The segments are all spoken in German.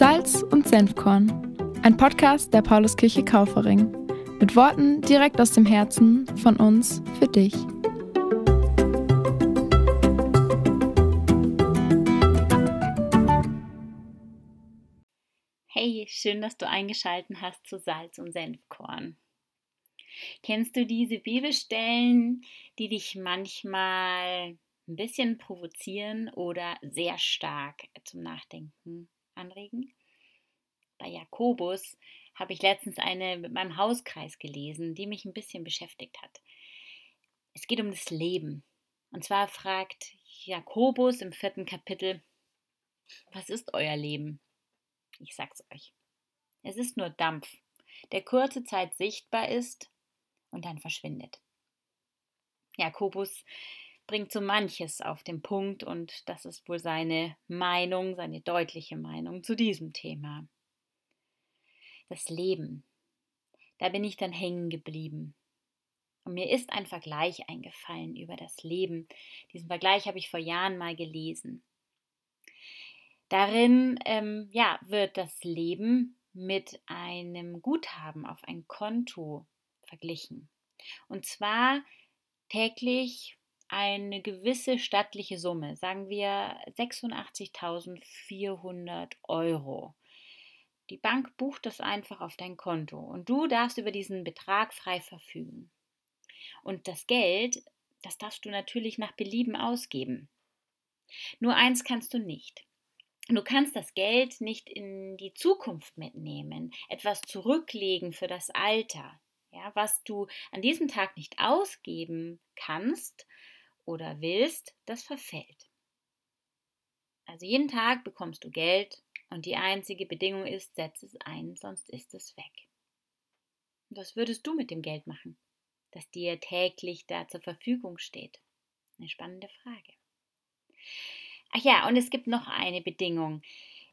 Salz und Senfkorn, ein Podcast der Pauluskirche Kaufering. Mit Worten direkt aus dem Herzen von uns für dich. Hey, schön, dass du eingeschaltet hast zu Salz und Senfkorn. Kennst du diese Bibelstellen, die dich manchmal ein bisschen provozieren oder sehr stark zum Nachdenken anregen? Bei Jakobus habe ich letztens eine mit meinem Hauskreis gelesen, die mich ein bisschen beschäftigt hat. Es geht um das Leben. Und zwar fragt Jakobus im vierten Kapitel, was ist euer Leben? Ich sag's euch. Es ist nur Dampf, der kurze Zeit sichtbar ist und dann verschwindet. Jakobus bringt so manches auf den Punkt und das ist wohl seine Meinung, seine deutliche Meinung zu diesem Thema. Das Leben. Da bin ich dann hängen geblieben. Und mir ist ein Vergleich eingefallen über das Leben. Diesen Vergleich habe ich vor Jahren mal gelesen. Darin ähm, ja, wird das Leben mit einem Guthaben auf ein Konto verglichen. Und zwar täglich eine gewisse stattliche Summe, sagen wir 86.400 Euro. Die Bank bucht das einfach auf dein Konto und du darfst über diesen Betrag frei verfügen. Und das Geld, das darfst du natürlich nach Belieben ausgeben. Nur eins kannst du nicht. Du kannst das Geld nicht in die Zukunft mitnehmen, etwas zurücklegen für das Alter. Ja, was du an diesem Tag nicht ausgeben kannst oder willst, das verfällt. Also jeden Tag bekommst du Geld und die einzige Bedingung ist, setz es ein, sonst ist es weg. was würdest du mit dem Geld machen, das dir täglich da zur Verfügung steht? Eine spannende Frage. Ach ja, und es gibt noch eine Bedingung.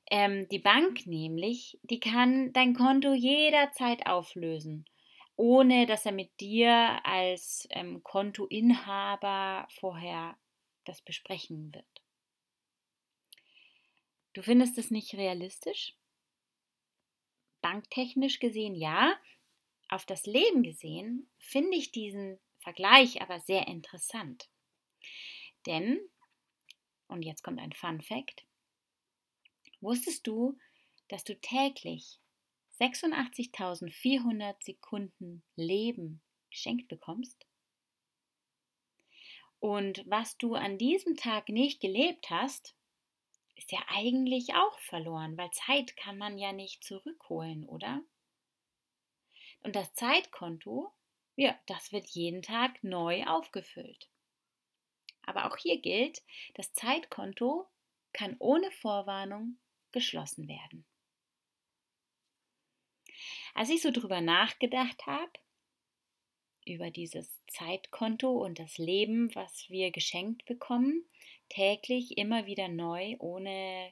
Ähm, die Bank nämlich, die kann dein Konto jederzeit auflösen, ohne dass er mit dir als ähm, Kontoinhaber vorher das besprechen wird. Du findest es nicht realistisch? Banktechnisch gesehen ja. Auf das Leben gesehen finde ich diesen Vergleich aber sehr interessant. Denn und jetzt kommt ein Fun Fact. Wusstest du, dass du täglich 86.400 Sekunden Leben geschenkt bekommst? Und was du an diesem Tag nicht gelebt hast, ist ja eigentlich auch verloren, weil Zeit kann man ja nicht zurückholen, oder? Und das Zeitkonto, ja, das wird jeden Tag neu aufgefüllt. Aber auch hier gilt, das Zeitkonto kann ohne Vorwarnung geschlossen werden. Als ich so drüber nachgedacht habe, über dieses Zeitkonto und das Leben, was wir geschenkt bekommen, täglich immer wieder neu, ohne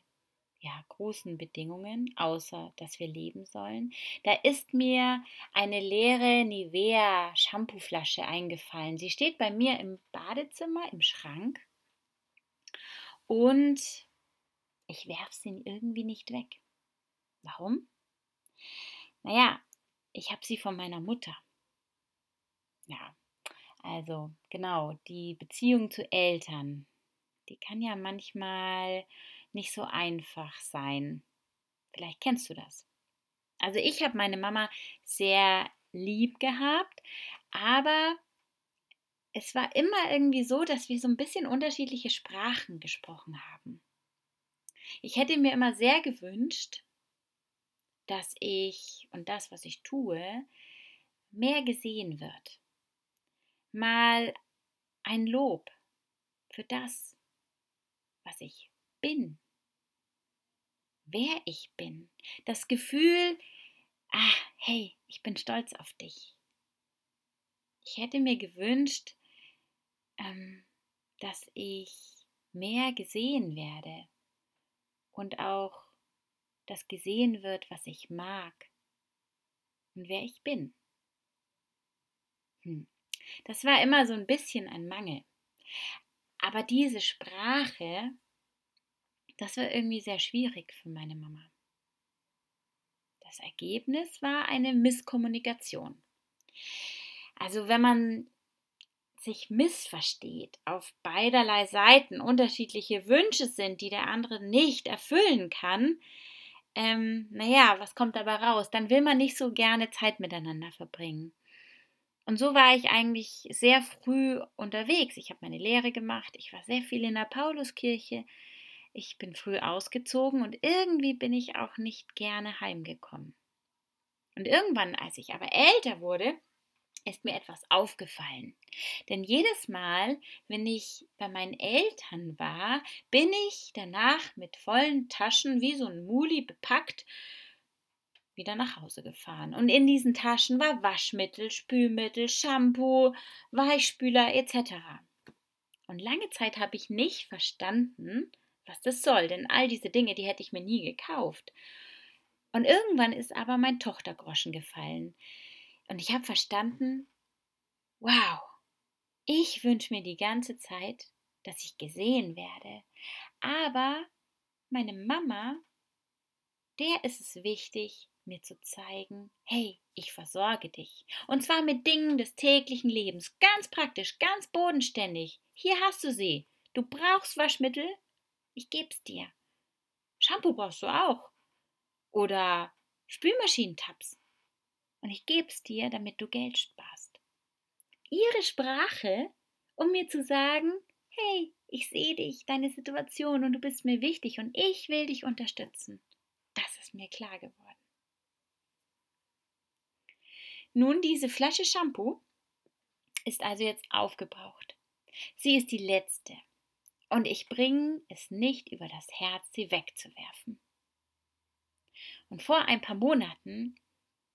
ja, großen Bedingungen, außer dass wir leben sollen. Da ist mir eine leere Nivea Shampooflasche eingefallen. Sie steht bei mir im Badezimmer, im Schrank. Und ich werfe sie irgendwie nicht weg. Warum? Naja, ich habe sie von meiner Mutter. Ja, also genau, die Beziehung zu Eltern, die kann ja manchmal nicht so einfach sein. Vielleicht kennst du das. Also ich habe meine Mama sehr lieb gehabt, aber es war immer irgendwie so, dass wir so ein bisschen unterschiedliche Sprachen gesprochen haben. Ich hätte mir immer sehr gewünscht, dass ich und das, was ich tue, mehr gesehen wird. Mal ein Lob für das, was ich bin wer ich bin. Das Gefühl, ah, hey, ich bin stolz auf dich. Ich hätte mir gewünscht, ähm, dass ich mehr gesehen werde und auch, dass gesehen wird, was ich mag und wer ich bin. Hm. Das war immer so ein bisschen ein Mangel. Aber diese Sprache das war irgendwie sehr schwierig für meine Mama. Das Ergebnis war eine Misskommunikation. Also wenn man sich missversteht, auf beiderlei Seiten unterschiedliche Wünsche sind, die der andere nicht erfüllen kann, ähm, naja, was kommt dabei raus? Dann will man nicht so gerne Zeit miteinander verbringen. Und so war ich eigentlich sehr früh unterwegs. Ich habe meine Lehre gemacht, ich war sehr viel in der Pauluskirche, ich bin früh ausgezogen und irgendwie bin ich auch nicht gerne heimgekommen. Und irgendwann, als ich aber älter wurde, ist mir etwas aufgefallen. Denn jedes Mal, wenn ich bei meinen Eltern war, bin ich danach mit vollen Taschen wie so ein Muli bepackt wieder nach Hause gefahren. Und in diesen Taschen war Waschmittel, Spülmittel, Shampoo, Weichspüler etc. Und lange Zeit habe ich nicht verstanden, was das soll, denn all diese Dinge, die hätte ich mir nie gekauft. Und irgendwann ist aber mein Tochtergroschen gefallen. Und ich habe verstanden, wow, ich wünsche mir die ganze Zeit, dass ich gesehen werde. Aber meine Mama, der ist es wichtig, mir zu zeigen, hey, ich versorge dich. Und zwar mit Dingen des täglichen Lebens, ganz praktisch, ganz bodenständig. Hier hast du sie. Du brauchst Waschmittel? Ich geb's dir. Shampoo brauchst du auch. Oder Spülmaschinentabs und ich gebe es dir, damit du Geld sparst. Ihre Sprache, um mir zu sagen, hey, ich sehe dich, deine Situation und du bist mir wichtig und ich will dich unterstützen. Das ist mir klar geworden. Nun, diese Flasche Shampoo ist also jetzt aufgebraucht. Sie ist die letzte und ich bringe es nicht über das Herz, sie wegzuwerfen. Und vor ein paar Monaten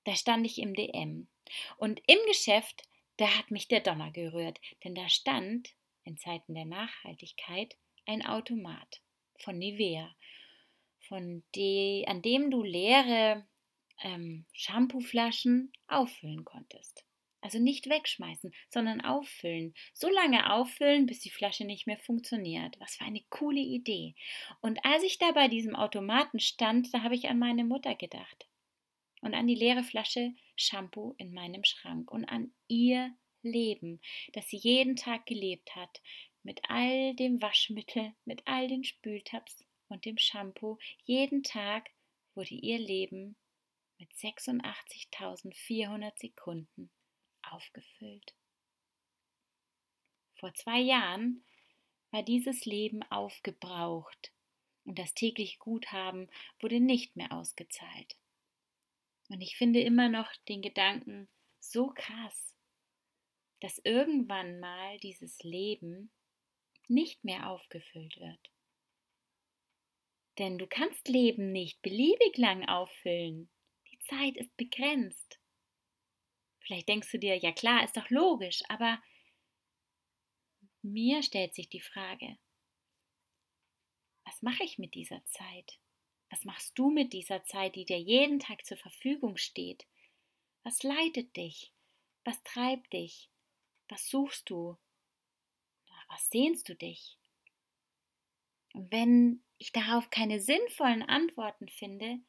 da stand ich im DM. Und im Geschäft, da hat mich der Donner gerührt, denn da stand in Zeiten der Nachhaltigkeit ein Automat von Nivea, von de, an dem du leere ähm, Shampooflaschen auffüllen konntest. Also nicht wegschmeißen, sondern auffüllen. So lange auffüllen, bis die Flasche nicht mehr funktioniert. Was für eine coole Idee. Und als ich da bei diesem Automaten stand, da habe ich an meine Mutter gedacht und an die leere Flasche Shampoo in meinem Schrank und an ihr Leben, das sie jeden Tag gelebt hat, mit all dem Waschmittel, mit all den Spültabs und dem Shampoo. Jeden Tag wurde ihr Leben mit 86.400 Sekunden aufgefüllt. Vor zwei Jahren war dieses Leben aufgebraucht und das tägliche Guthaben wurde nicht mehr ausgezahlt. Und ich finde immer noch den Gedanken so krass, dass irgendwann mal dieses Leben nicht mehr aufgefüllt wird. Denn du kannst Leben nicht beliebig lang auffüllen. Die Zeit ist begrenzt. Vielleicht denkst du dir, ja klar, ist doch logisch, aber mir stellt sich die Frage, was mache ich mit dieser Zeit? Was machst du mit dieser Zeit, die dir jeden Tag zur Verfügung steht? Was leitet dich? Was treibt dich? Was suchst du? Was sehnst du dich? Und wenn ich darauf keine sinnvollen Antworten finde,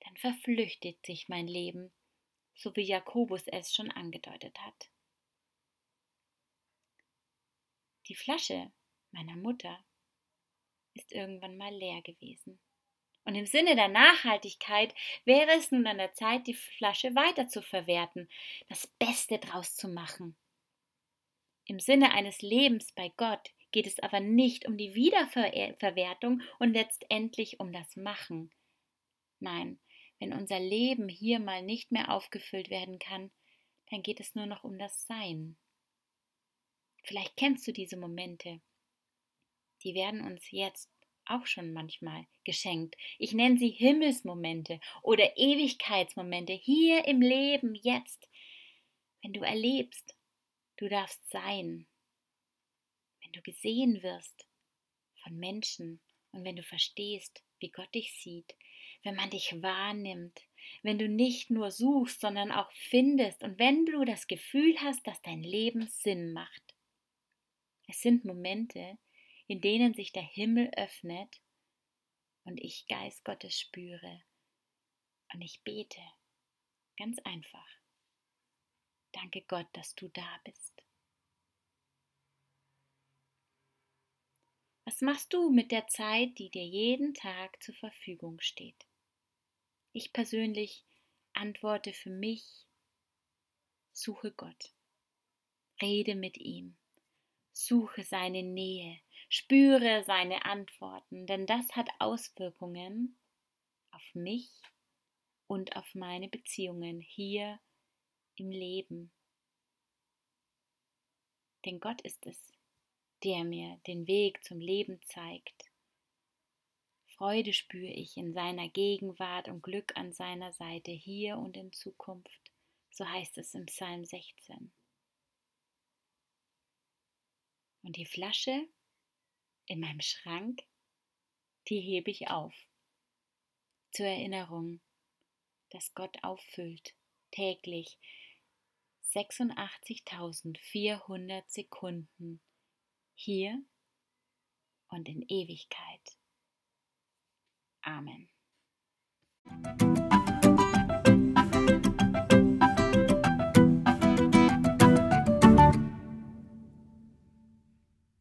dann verflüchtigt sich mein Leben, so wie Jakobus es schon angedeutet hat. Die Flasche meiner Mutter ist irgendwann mal leer gewesen. Und im Sinne der Nachhaltigkeit wäre es nun an der Zeit, die Flasche weiter zu verwerten, das Beste draus zu machen. Im Sinne eines Lebens bei Gott geht es aber nicht um die Wiederverwertung und letztendlich um das Machen. Nein, wenn unser Leben hier mal nicht mehr aufgefüllt werden kann, dann geht es nur noch um das Sein. Vielleicht kennst du diese Momente. Die werden uns jetzt auch schon manchmal geschenkt. Ich nenne sie Himmelsmomente oder Ewigkeitsmomente hier im Leben jetzt. Wenn du erlebst, du darfst sein. Wenn du gesehen wirst von Menschen und wenn du verstehst, wie Gott dich sieht, wenn man dich wahrnimmt, wenn du nicht nur suchst, sondern auch findest und wenn du das Gefühl hast, dass dein Leben Sinn macht. Es sind Momente, in denen sich der Himmel öffnet und ich Geist Gottes spüre Und ich bete ganz einfach. Danke Gott, dass du da bist. Was machst du mit der Zeit, die dir jeden Tag zur Verfügung steht? Ich persönlich antworte für mich, suche Gott, rede mit ihm, suche seine Nähe, spüre seine Antworten, denn das hat Auswirkungen auf mich und auf meine Beziehungen hier im Leben. Denn Gott ist es, der mir den Weg zum Leben zeigt. Freude spüre ich in seiner Gegenwart und Glück an seiner Seite hier und in Zukunft, so heißt es im Psalm 16. Und die Flasche in meinem Schrank, die hebe ich auf. Zur Erinnerung, dass Gott auffüllt, täglich 86.400 Sekunden hier und in Ewigkeit. Amen.